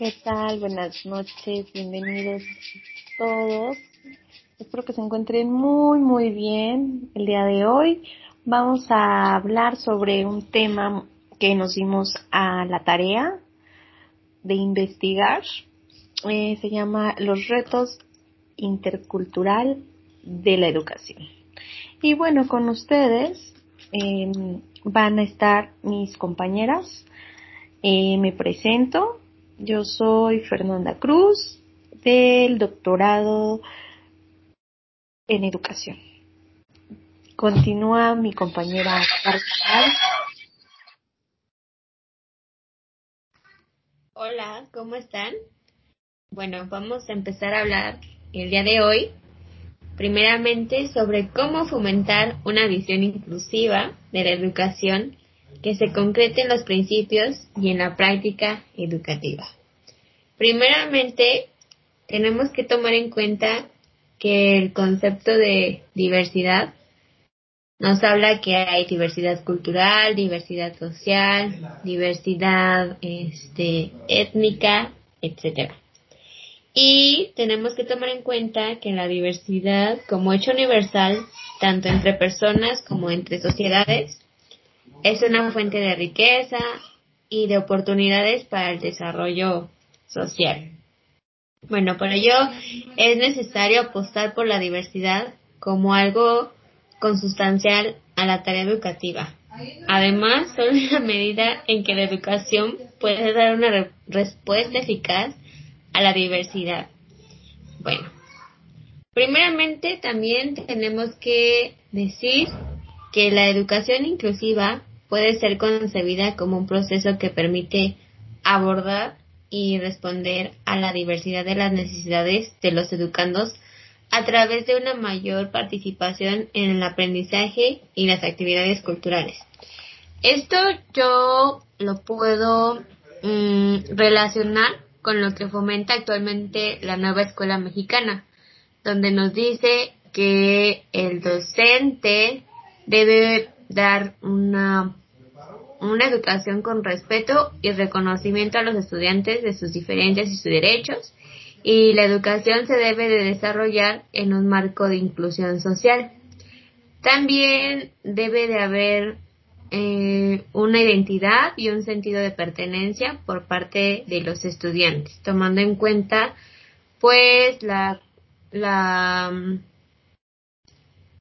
¿Qué tal? Buenas noches, bienvenidos todos. Espero que se encuentren muy, muy bien el día de hoy. Vamos a hablar sobre un tema que nos dimos a la tarea de investigar. Eh, se llama Los retos intercultural de la educación. Y bueno, con ustedes em, van a estar mis compañeras. Eh, me presento, yo soy Fernanda Cruz del doctorado en educación. Continúa mi compañera. Hola, ¿cómo están? Bueno, vamos a empezar a hablar el día de hoy primeramente sobre cómo fomentar una visión inclusiva de la educación que se concrete en los principios y en la práctica educativa. Primeramente, tenemos que tomar en cuenta que el concepto de diversidad nos habla que hay diversidad cultural, diversidad social, diversidad este, étnica, etcétera. Y tenemos que tomar en cuenta que la diversidad, como hecho universal, tanto entre personas como entre sociedades, es una fuente de riqueza y de oportunidades para el desarrollo social. Bueno, por ello es necesario apostar por la diversidad como algo consustancial a la tarea educativa. Además, solo en la medida en que la educación puede dar una respuesta eficaz a la diversidad. Bueno, primeramente también tenemos que decir que la educación inclusiva puede ser concebida como un proceso que permite abordar y responder a la diversidad de las necesidades de los educandos a través de una mayor participación en el aprendizaje y las actividades culturales. Esto yo lo puedo mm, relacionar con lo que fomenta actualmente la nueva escuela mexicana, donde nos dice que el docente debe dar una una educación con respeto y reconocimiento a los estudiantes de sus diferencias y sus derechos, y la educación se debe de desarrollar en un marco de inclusión social. También debe de haber eh, una identidad y un sentido de pertenencia por parte de los estudiantes, tomando en cuenta pues la, la,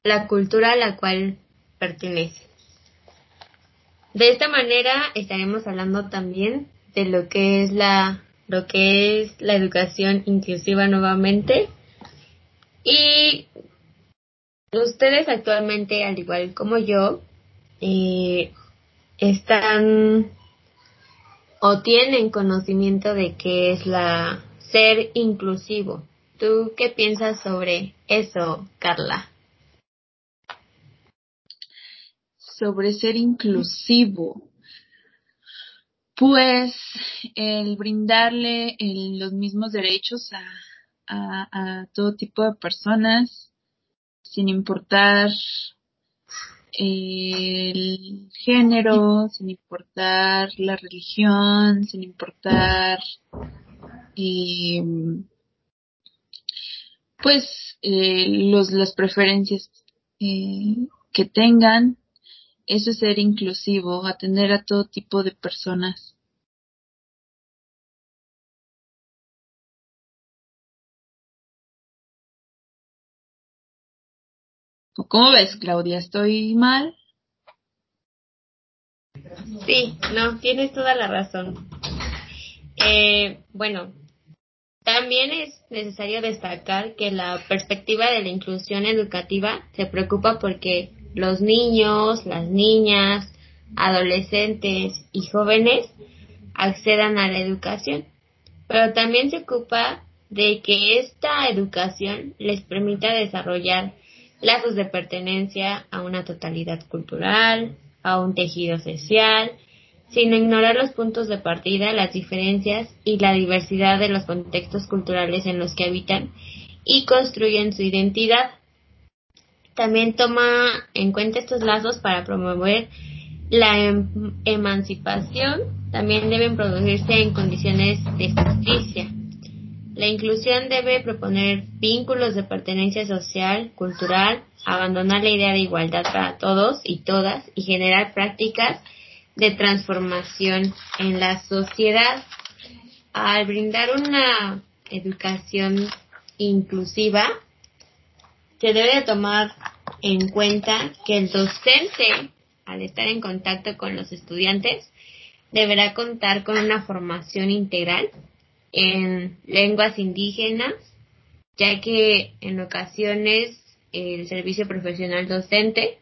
la cultura a la cual pertenece. De esta manera estaremos hablando también de lo que es la lo que es la educación inclusiva nuevamente y ustedes actualmente al igual como yo eh, están o tienen conocimiento de qué es la ser inclusivo. ¿Tú qué piensas sobre eso, Carla? Sobre ser inclusivo. Pues el brindarle los mismos derechos a, todo tipo de personas, sin importar el género, sin importar la religión, sin importar pues eh, los, las preferencias eh, que tengan eso es ser inclusivo, atender a todo tipo de personas. ¿Cómo ves, Claudia? ¿Estoy mal? Sí, no, tienes toda la razón. Eh, bueno, también es necesario destacar que la perspectiva de la inclusión educativa se preocupa porque los niños, las niñas, adolescentes y jóvenes accedan a la educación, pero también se ocupa de que esta educación les permita desarrollar lazos de pertenencia a una totalidad cultural, a un tejido social, sin ignorar los puntos de partida, las diferencias y la diversidad de los contextos culturales en los que habitan y construyen su identidad también toma en cuenta estos lazos para promover la em, emancipación también deben producirse en condiciones de justicia. La inclusión debe proponer vínculos de pertenencia social, cultural, abandonar la idea de igualdad para todos y todas y generar prácticas de transformación en la sociedad. Al brindar una educación inclusiva, se debe tomar en cuenta que el docente, al estar en contacto con los estudiantes, deberá contar con una formación integral en lenguas indígenas, ya que en ocasiones el servicio profesional docente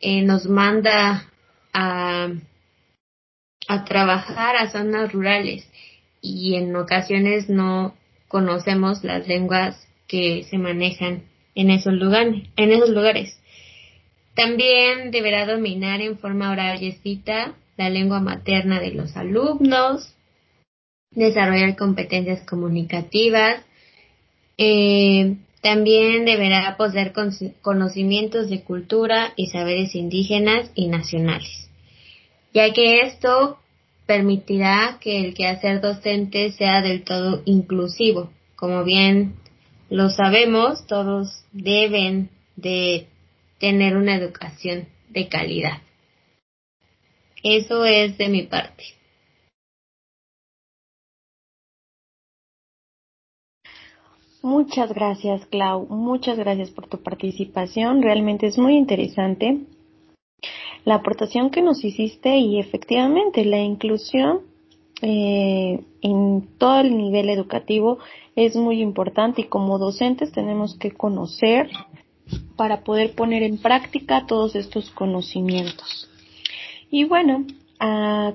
eh, nos manda a trabajar a zonas rurales y en ocasiones no conocemos las lenguas que se manejan en esos lugares. En esos lugares. También deberá dominar en forma oral la lengua materna de los alumnos, desarrollar competencias comunicativas, eh, también deberá poseer conocimientos de cultura y saberes indígenas y nacionales, ya que esto permitirá que el quehacer docente sea del todo inclusivo. Como bien lo sabemos, todos deben de tener una educación de calidad. Eso es de mi parte. Muchas gracias, Clau. Muchas gracias por tu participación. Realmente es muy interesante la aportación que nos hiciste y efectivamente la inclusión eh, en todo el nivel educativo es muy importante y como docentes tenemos que conocer para poder poner en práctica todos estos conocimientos. Y bueno,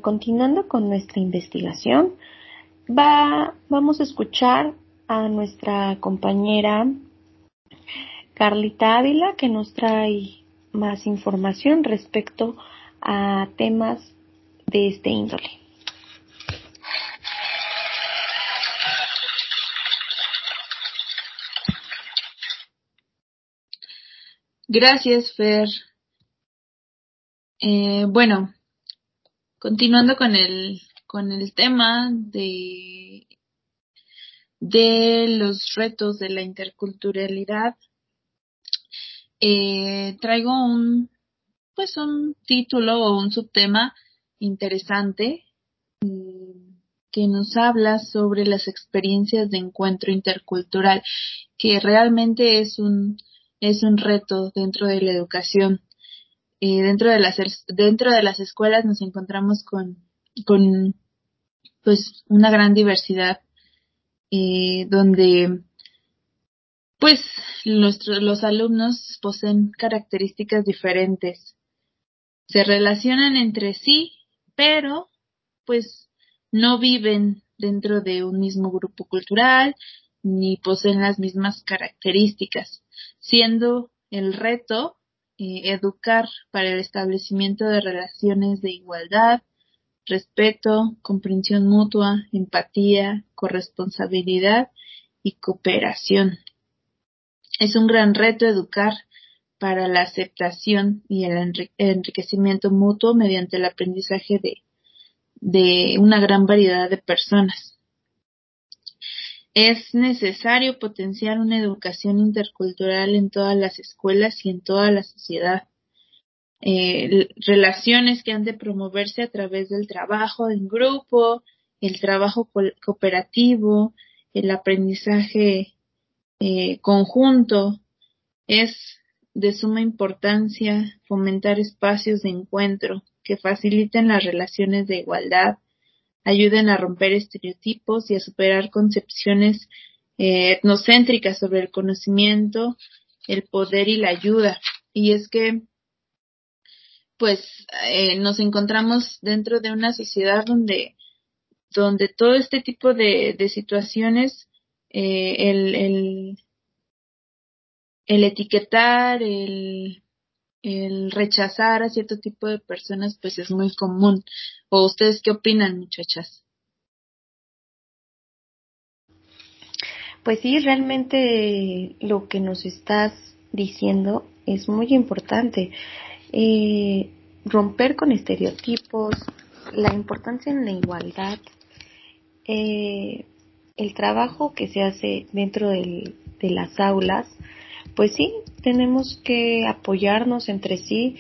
continuando con nuestra investigación, va, vamos a escuchar a nuestra compañera Carlita Ávila que nos trae más información respecto a temas de este índole. Gracias, Fer. Eh, bueno, continuando con el, con el tema de de los retos de la interculturalidad, eh, traigo un, pues un título o un subtema interesante mm, que nos habla sobre las experiencias de encuentro intercultural, que realmente es un, es un reto dentro de la educación. Eh, dentro de las dentro de las escuelas nos encontramos con con pues una gran diversidad eh, donde pues los alumnos poseen características diferentes. Se relacionan entre sí, pero pues no viven dentro de un mismo grupo cultural ni poseen las mismas características, siendo el reto eh, educar para el establecimiento de relaciones de igualdad, respeto, comprensión mutua, empatía, corresponsabilidad y cooperación. Es un gran reto educar para la aceptación y el enriquecimiento mutuo mediante el aprendizaje de, de una gran variedad de personas. Es necesario potenciar una educación intercultural en todas las escuelas y en toda la sociedad eh, relaciones que han de promoverse a través del trabajo en grupo, el trabajo cooperativo, el aprendizaje eh, conjunto. Es de suma importancia fomentar espacios de encuentro que faciliten las relaciones de igualdad, ayuden a romper estereotipos y a superar concepciones eh, etnocéntricas sobre el conocimiento, el poder y la ayuda. Y es que pues eh, nos encontramos dentro de una sociedad donde, donde todo este tipo de, situaciones, eh, el, el, el etiquetar, el, el rechazar a cierto tipo de personas, pues es muy común. ¿O ustedes qué opinan, muchachas? Pues sí, realmente lo que nos estás diciendo es muy importante eh, romper con estereotipos, la importancia en la igualdad, eh, el trabajo que se hace dentro de las aulas, pues sí, tenemos que apoyarnos entre sí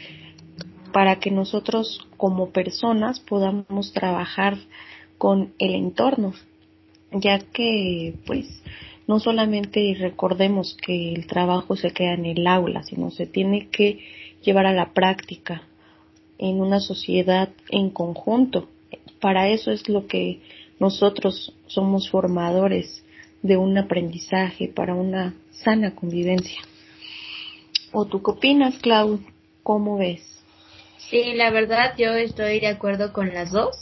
para que nosotros como personas podamos trabajar con el entorno, ya que pues no solamente recordemos que el trabajo se queda en el aula, sino se tiene que llevar a la práctica en una sociedad en conjunto. Para eso es lo que nosotros somos formadores de un aprendizaje para una sana convivencia. ¿O tú qué opinas, Clau? ¿Cómo ves? Sí, la verdad yo estoy de acuerdo con las dos.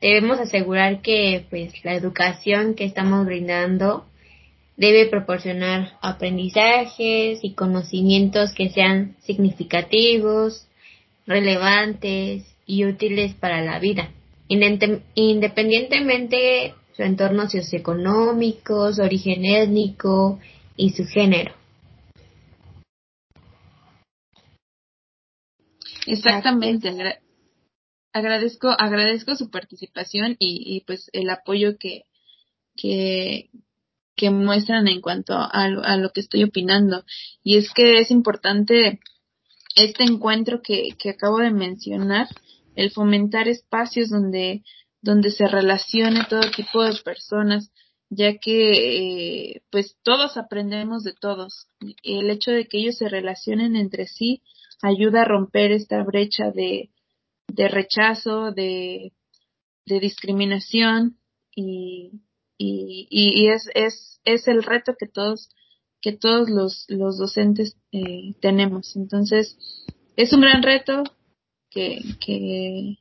Debemos asegurar que pues la educación que estamos brindando debe proporcionar aprendizajes y conocimientos que sean significativos, relevantes y útiles para la vida, independientemente su entorno socioeconómico, su origen étnico y su género. Exactamente. agradezco, agradezco su participación y, pues el apoyo que, que, que muestran en cuanto a, a, lo que estoy opinando. Y es que es importante este encuentro que, que acabo de mencionar, el fomentar espacios donde, donde se relacione todo tipo de personas, ya que eh, pues todos aprendemos de todos. El hecho de que ellos se relacionen entre sí ayuda a romper esta brecha de, de rechazo, de, de discriminación y, y, y es, es, es el reto que todos que todos los, los docentes eh, tenemos. Entonces, es un gran reto que, que,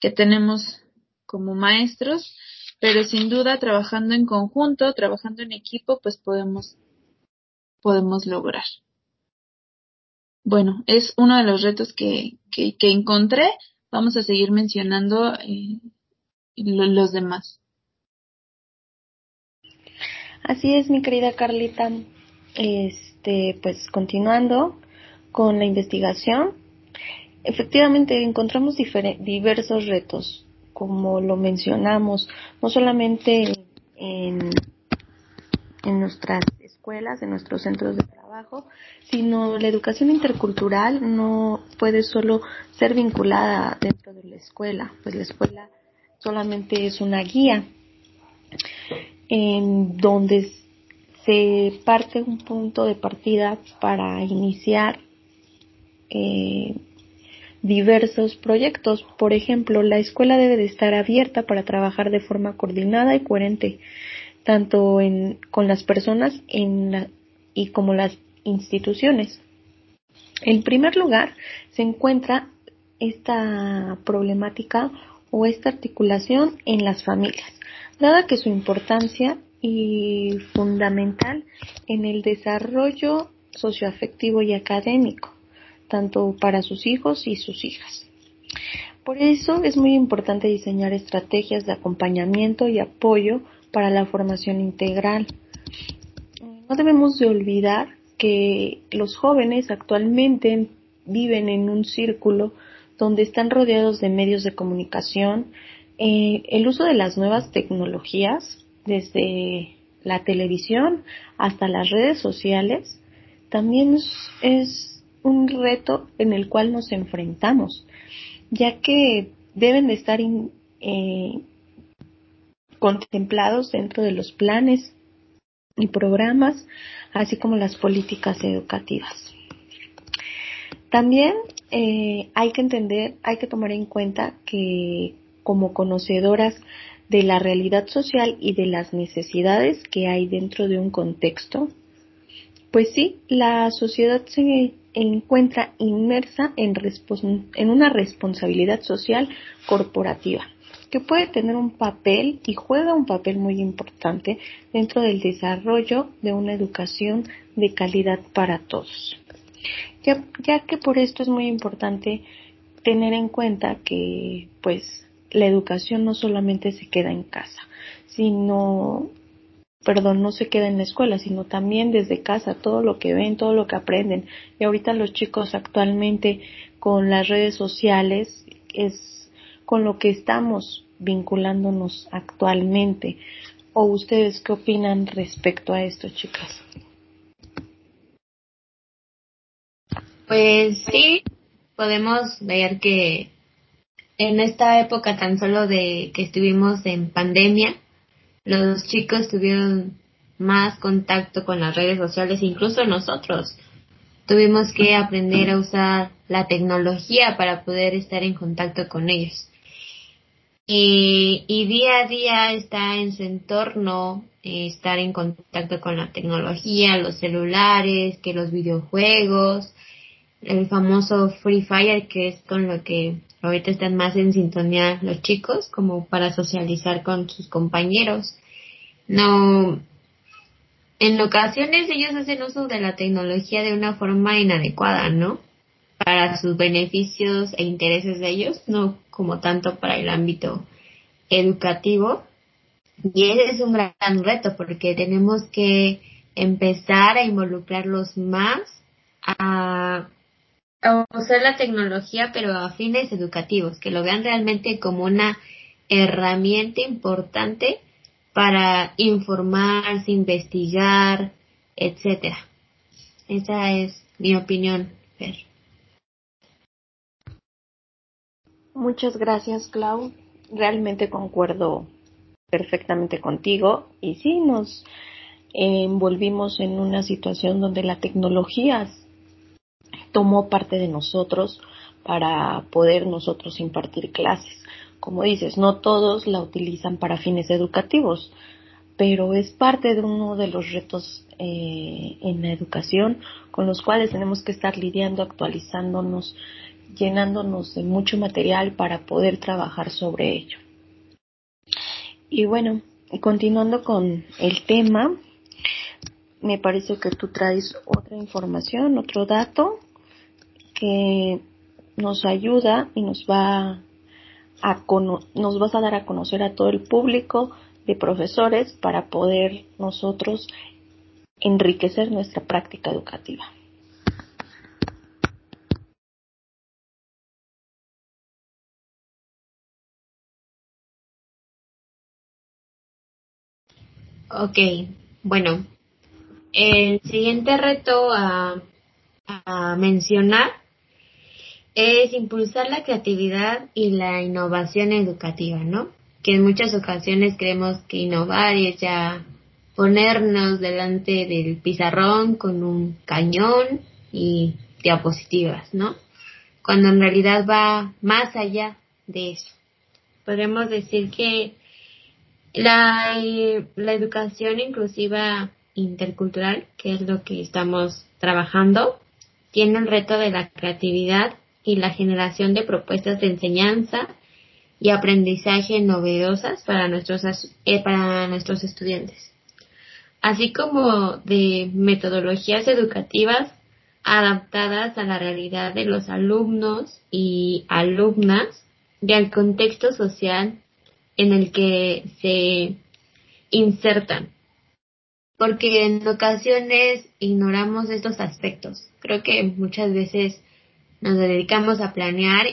que tenemos como maestros, pero sin duda trabajando en conjunto, trabajando en equipo, pues podemos, podemos lograr. Bueno, es uno de los retos que, que, encontré. Vamos a seguir mencionando eh, los demás. Así es, mi querida Carlita. Este, pues continuando con la investigación, efectivamente encontramos diversos retos, como lo mencionamos, no solamente en, en nuestras escuelas, en nuestros centros de trabajo, sino la educación intercultural no puede solo ser vinculada dentro de la escuela, pues la escuela solamente es una guía en donde se parte un punto de partida para iniciar eh, diversos proyectos. Por ejemplo, la escuela debe de estar abierta para trabajar de forma coordinada y coherente, tanto en, con las personas y como las instituciones. En primer lugar, se encuentra esta problemática o esta articulación en las familias dada que su importancia y fundamental en el desarrollo socioafectivo y académico, tanto para sus hijos y sus hijas. Por eso es muy importante diseñar estrategias de acompañamiento y apoyo para la formación integral. No debemos de olvidar que los jóvenes actualmente viven en un círculo donde están rodeados de medios de comunicación, eh, el uso de las nuevas tecnologías, desde la televisión hasta las redes sociales, también es, un reto en el cual nos enfrentamos, ya que deben de estar eh, contemplados dentro de los planes y programas, así como las políticas educativas. También eh, hay que entender, hay que tomar en cuenta que como conocedoras de la realidad social y de las necesidades que hay dentro de un contexto? Pues sí, la sociedad se encuentra inmersa en, una responsabilidad social corporativa que puede tener un papel y juega un papel muy importante dentro del desarrollo de una educación de calidad para todos. Ya, ya que por esto es muy importante tener en cuenta que pues la educación no solamente se queda en casa, sino, perdón, no se queda en la escuela, sino también desde casa, todo lo que ven, todo lo que aprenden. Y ahorita los chicos actualmente con las redes sociales es con lo que estamos vinculándonos actualmente. ¿O ustedes qué opinan respecto a esto, chicas? Pues sí, podemos ver que en esta época tan solo de que estuvimos en pandemia, los chicos tuvieron más contacto con las redes sociales, incluso nosotros. Tuvimos que aprender a usar la tecnología para poder estar en contacto con ellos. Y, día a día está en su entorno, eh, estar en contacto con la tecnología, los celulares, que los videojuegos, el famoso Free Fire, que es con lo que ahorita están más en sintonía los chicos, como para socializar con sus compañeros. No, en ocasiones ellos hacen uso de la tecnología de una forma inadecuada, ¿no? Para sus beneficios e intereses de ellos, no como tanto para el ámbito educativo. Y ese es un gran reto porque tenemos que empezar a involucrarlos más a a usar la tecnología, pero a fines educativos, que lo vean realmente como una herramienta importante para informarse, investigar, etcétera. Esa es mi opinión, Fer. Muchas gracias, Clau. Realmente concuerdo perfectamente contigo y sí nos envolvimos en una situación donde la tecnología tomó parte de nosotros para poder nosotros impartir clases. Como dices, no todos la utilizan para fines educativos, pero es parte de uno de los retos eh, en la educación con los cuales tenemos que estar lidiando, actualizándonos, llenándonos de mucho material para poder trabajar sobre ello. Y bueno, continuando con el tema, me parece que tú traes otra información, otro dato que nos ayuda y nos va a nos vas a dar a conocer a todo el público de profesores para poder nosotros enriquecer nuestra práctica educativa. Ok, bueno, el siguiente reto a, a mencionar es impulsar la creatividad y la innovación educativa, ¿no? Que en muchas ocasiones creemos que innovar es ya ponernos delante del pizarrón con un cañón y diapositivas, ¿no? Cuando en realidad va más allá de eso. Podemos decir que la, la educación inclusiva intercultural, que es lo que estamos trabajando, tiene el reto de la creatividad y la generación de propuestas de enseñanza y aprendizaje novedosas para nuestros, eh, para nuestros estudiantes, así como de metodologías educativas adaptadas a la realidad de los alumnos y alumnas y al contexto social en el que se insertan. Porque en ocasiones ignoramos estos aspectos. Creo que muchas veces nos dedicamos a planear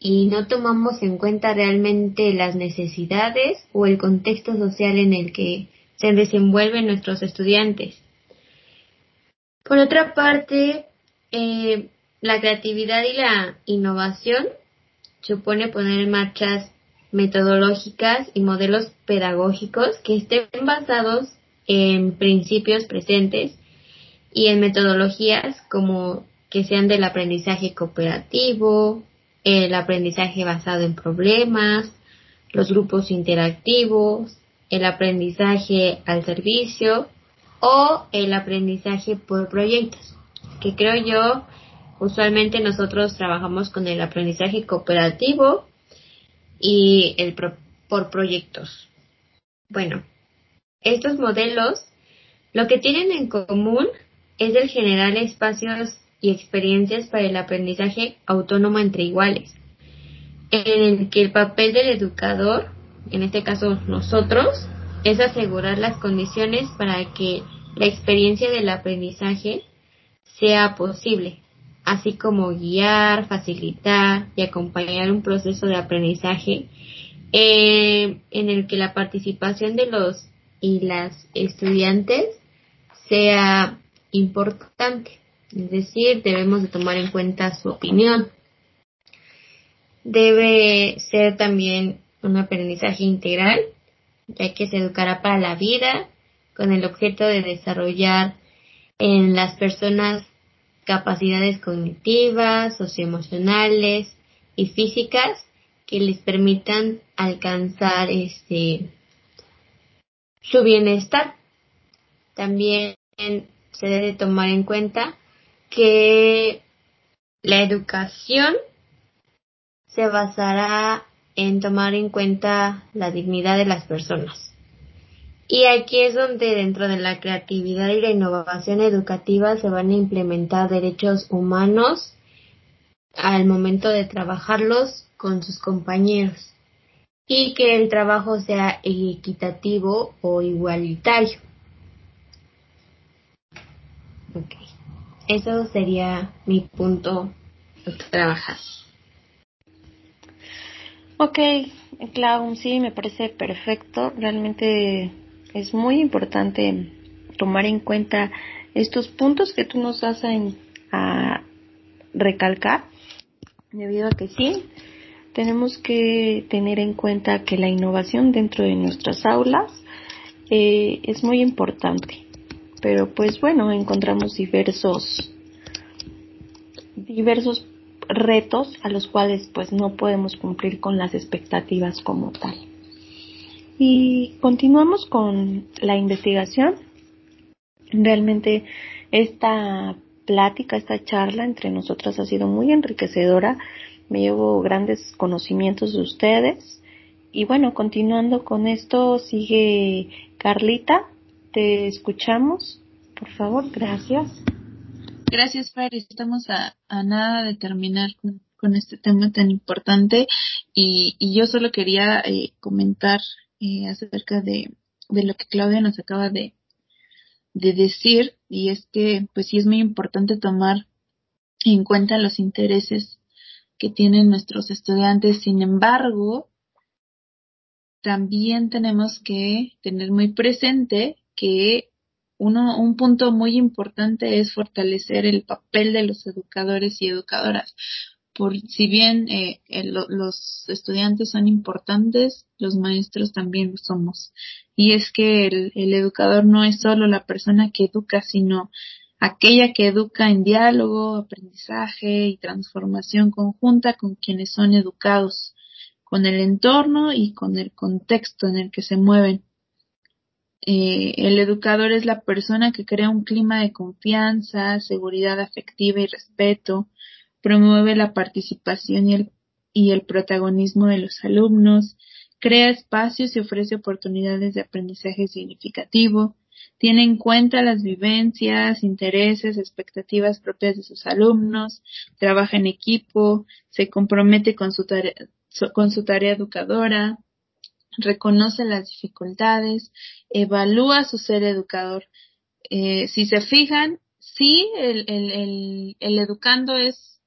y no tomamos en cuenta realmente las necesidades o el contexto social en el que se desenvuelven nuestros estudiantes. Por otra parte, eh, la creatividad y la innovación supone poner en marcha metodológicas y modelos pedagógicos que estén basados en principios presentes y en metodologías como que sean del aprendizaje cooperativo, el aprendizaje basado en problemas, los grupos interactivos, el aprendizaje al servicio o el aprendizaje por proyectos, que creo yo usualmente nosotros trabajamos con el aprendizaje cooperativo y el por proyectos. Bueno, estos modelos lo que tienen en común es el generar espacios y experiencias para el aprendizaje autónomo entre iguales, en el que el papel del educador, en este caso nosotros, es asegurar las condiciones para que la experiencia del aprendizaje sea posible, así como guiar, facilitar y acompañar un proceso de aprendizaje eh, en el que la participación de los y las estudiantes sea importante. Es decir, debemos de tomar en cuenta su opinión. Debe ser también un aprendizaje integral, ya que se educará para la vida con el objeto de desarrollar en las personas capacidades cognitivas, socioemocionales y físicas que les permitan alcanzar este su bienestar. También se debe tomar en cuenta que la educación se basará en tomar en cuenta la dignidad de las personas. Y aquí es donde dentro de la creatividad y la innovación educativa se van a implementar derechos humanos al momento de trabajarlos con sus compañeros y que el trabajo sea equitativo o igualitario. Eso sería mi punto de trabajar. Ok, Clau, sí, me parece perfecto. Realmente es muy importante tomar en cuenta estos puntos que tú nos das a recalcar, debido a que sí, tenemos que tener en cuenta que la innovación dentro de nuestras aulas eh, es muy importante. Pero pues bueno, encontramos diversos diversos retos a los cuales pues no podemos cumplir con las expectativas como tal. Y continuamos con la investigación. Realmente esta plática, esta charla entre nosotras ha sido muy enriquecedora me llevo grandes conocimientos de ustedes. Y bueno, continuando con esto, sigue Carlita, te escuchamos. Por favor, gracias. Gracias, Fer. Estamos a, nada de terminar con, este tema tan importante y, yo solo quería eh, comentar eh, acerca de, de lo que Claudia nos acaba de, de decir y es que pues sí es muy importante tomar en cuenta los intereses que tienen nuestros estudiantes. Sin embargo, también tenemos que tener muy presente que uno, un punto muy importante es fortalecer el papel de los educadores y educadoras. Por si bien eh, los estudiantes son importantes, los maestros también lo somos. Y es que el, el educador no es solo la persona que educa, sino aquella que educa en diálogo, aprendizaje y transformación conjunta con quienes son educados, con el entorno y con el contexto en el que se mueven. Eh, el educador es la persona que crea un clima de confianza, seguridad afectiva y respeto, promueve la participación y el, y el protagonismo de los alumnos, crea espacios y ofrece oportunidades de aprendizaje significativo, tiene en cuenta las vivencias, intereses, expectativas propias de sus alumnos, trabaja en equipo, se compromete con su tarea, con su tarea educadora, reconoce las dificultades, evalúa su ser educador. Eh, si se fijan, sí, el, el, el, el educando es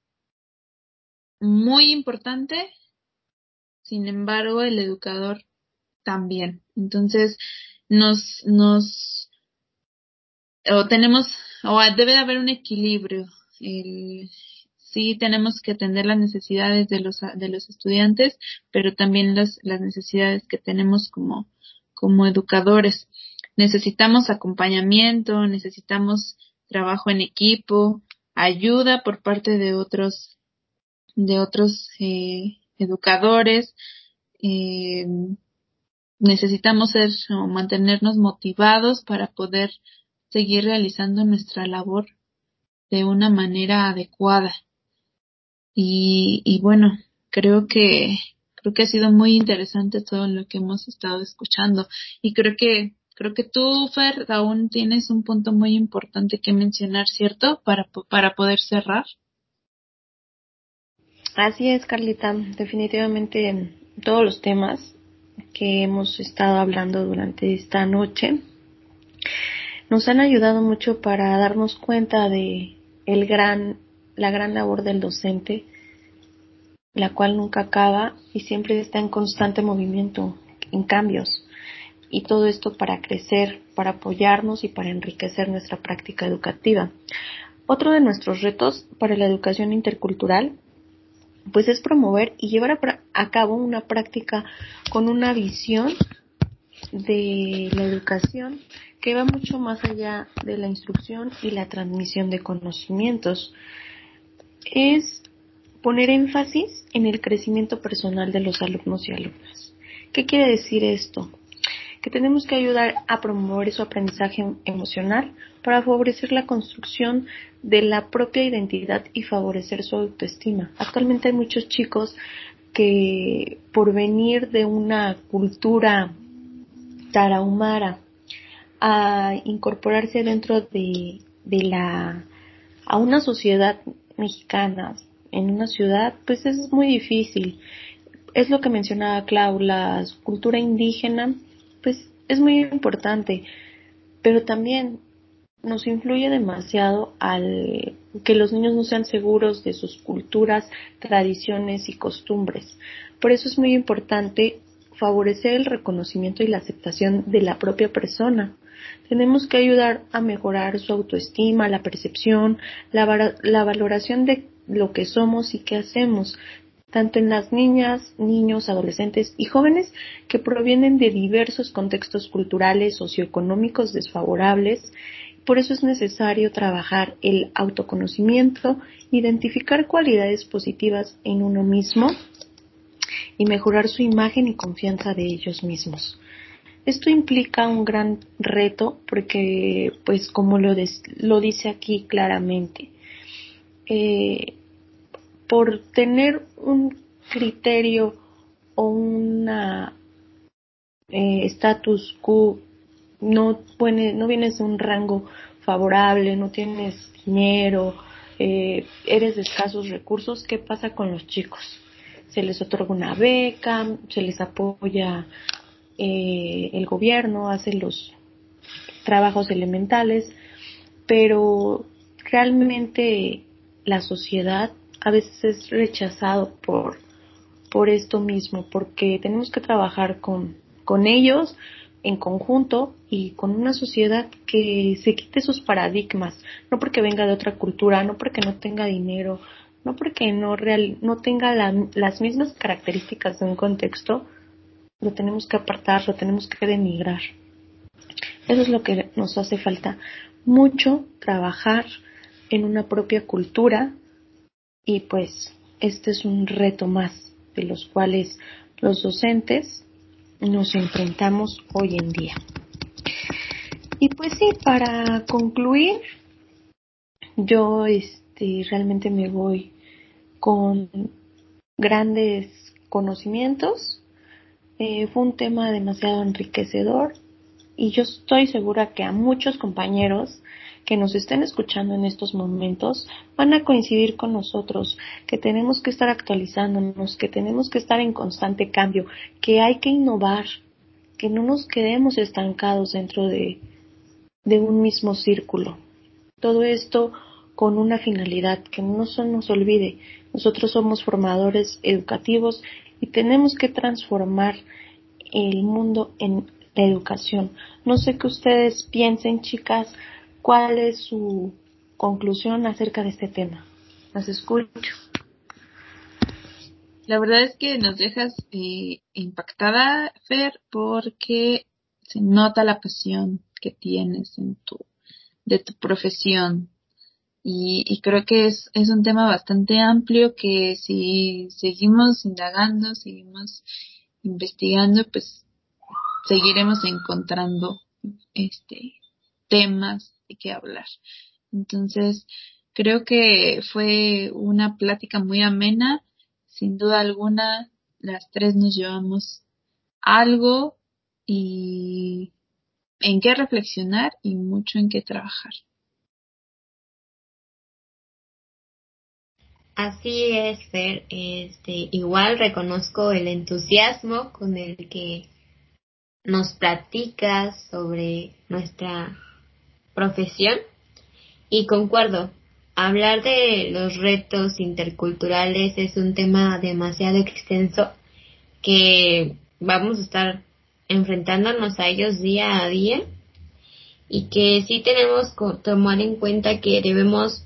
muy importante, sin embargo, el educador también. Entonces, nos, nos o tenemos, o debe de haber un equilibrio. El, sí tenemos que atender las necesidades de los, de los estudiantes, pero también las, las necesidades que tenemos como, como educadores. Necesitamos acompañamiento, necesitamos trabajo en equipo, ayuda por parte de otros, de otros eh, educadores. Eh, necesitamos ser o mantenernos motivados para poder seguir realizando nuestra labor de una manera adecuada. Y, y bueno, creo que, creo que ha sido muy interesante todo lo que hemos estado escuchando. Y creo que, creo que tú, Fer, aún tienes un punto muy importante que mencionar, ¿cierto? Para, para poder cerrar. Así es, Carlita. Definitivamente todos los temas que hemos estado hablando durante esta noche nos han ayudado mucho para darnos cuenta de el gran la gran labor del docente, la cual nunca acaba y siempre está en constante movimiento, en cambios. Y todo esto para crecer, para apoyarnos y para enriquecer nuestra práctica educativa. Otro de nuestros retos para la educación intercultural pues es promover y llevar a, cabo una práctica con una visión de la educación que va mucho más allá de la instrucción y la transmisión de conocimientos. Es poner énfasis en el crecimiento personal de los alumnos y alumnas. ¿Qué quiere decir esto? Que tenemos que ayudar a promover su aprendizaje emocional para favorecer la construcción de la propia identidad y favorecer su autoestima. Actualmente hay muchos chicos que por venir de una cultura tarahumara a incorporarse dentro de, de la a una sociedad mexicana en una ciudad pues es muy difícil es lo que mencionaba Clau la cultura indígena pues es muy importante pero también nos influye demasiado al que los niños no sean seguros de sus culturas, tradiciones y costumbres. Por eso es muy importante favorecer el reconocimiento y la aceptación de la propia persona. Tenemos que ayudar a mejorar su autoestima, la percepción, la, la valoración de lo que somos y qué hacemos, tanto en las niñas, niños, adolescentes y jóvenes que provienen de diversos contextos culturales, socioeconómicos desfavorables por eso es necesario trabajar el autoconocimiento, identificar cualidades positivas en uno mismo y mejorar su imagen y confianza de ellos mismos. Esto implica un gran reto porque, pues como lo, lo dice aquí claramente, eh, por tener un criterio o una eh, status quo no, no vienes de un rango favorable, no tienes dinero, eh, eres de escasos recursos, ¿qué pasa con los chicos? Se les otorga una beca, se les apoya eh, el gobierno, hace los trabajos elementales, pero realmente la sociedad a veces es rechazado por, por esto mismo, porque tenemos que trabajar con, con ellos, en conjunto y con una sociedad que se quite sus paradigmas, no porque venga de otra cultura, no porque no tenga dinero, no porque no, real, no tenga las mismas características de un contexto, lo tenemos que apartar, lo tenemos que denigrar. Eso es lo que nos hace falta. Mucho trabajar en una propia cultura y pues este es un reto más de los cuales los docentes nos enfrentamos hoy en día. Y pues sí, para concluir, yo este, realmente me voy con grandes conocimientos. Eh, fue un tema demasiado enriquecedor y yo estoy segura que a muchos compañeros que nos estén escuchando en estos momentos van a coincidir con nosotros, que tenemos que estar actualizándonos, que tenemos que estar en constante cambio, que hay que innovar, que no nos quedemos estancados dentro de, de un mismo círculo. Todo esto con una finalidad, que no se nos olvide, nosotros somos formadores educativos y tenemos que transformar el mundo en la educación. No sé qué ustedes piensen, chicas, ¿Cuál es su conclusión acerca de este tema? Las escucho. La verdad es que nos dejas eh, impactada, Fer, porque se nota la pasión que tienes en tu, de tu profesión. Y, y creo que es, es un tema bastante amplio que si seguimos indagando, seguimos investigando, pues seguiremos encontrando este temas que hablar. Entonces, creo que fue una plática muy amena. Sin duda alguna, las tres nos llevamos algo y en qué reflexionar y mucho en qué trabajar. Así es, Fer. Este, igual reconozco el entusiasmo con el que nos platicas sobre nuestra profesión y concuerdo. hablar de los retos interculturales es un tema demasiado extenso que vamos a estar enfrentándonos a ellos día a día y que sí tenemos que tomar en cuenta que debemos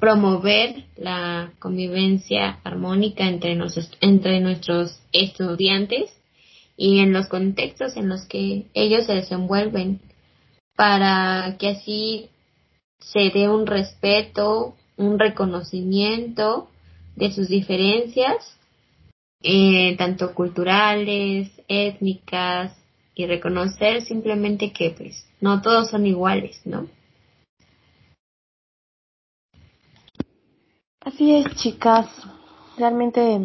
promover la convivencia armónica entre, entre nuestros estudiantes y en los contextos en los que ellos se desenvuelven para que así se dé un respeto, un reconocimiento de sus diferencias, eh, tanto culturales, étnicas, y reconocer simplemente que pues no todos son iguales, ¿no? Así es, chicas. Realmente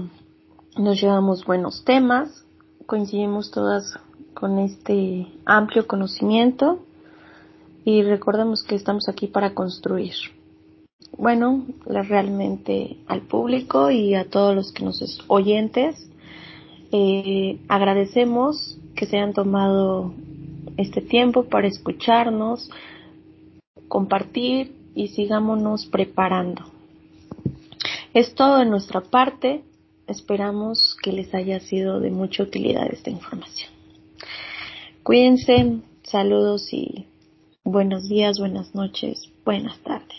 nos llevamos buenos temas, coincidimos todas con este amplio conocimiento y recordemos que estamos aquí para construir. Bueno, realmente al público y a todos los que nos oyentes, eh, agradecemos que se hayan tomado este tiempo para escucharnos, compartir y sigámonos preparando. Es todo de nuestra parte. Esperamos que les haya sido de mucha utilidad esta información. Cuídense, saludos y Buenos días, buenas noches, buenas tardes.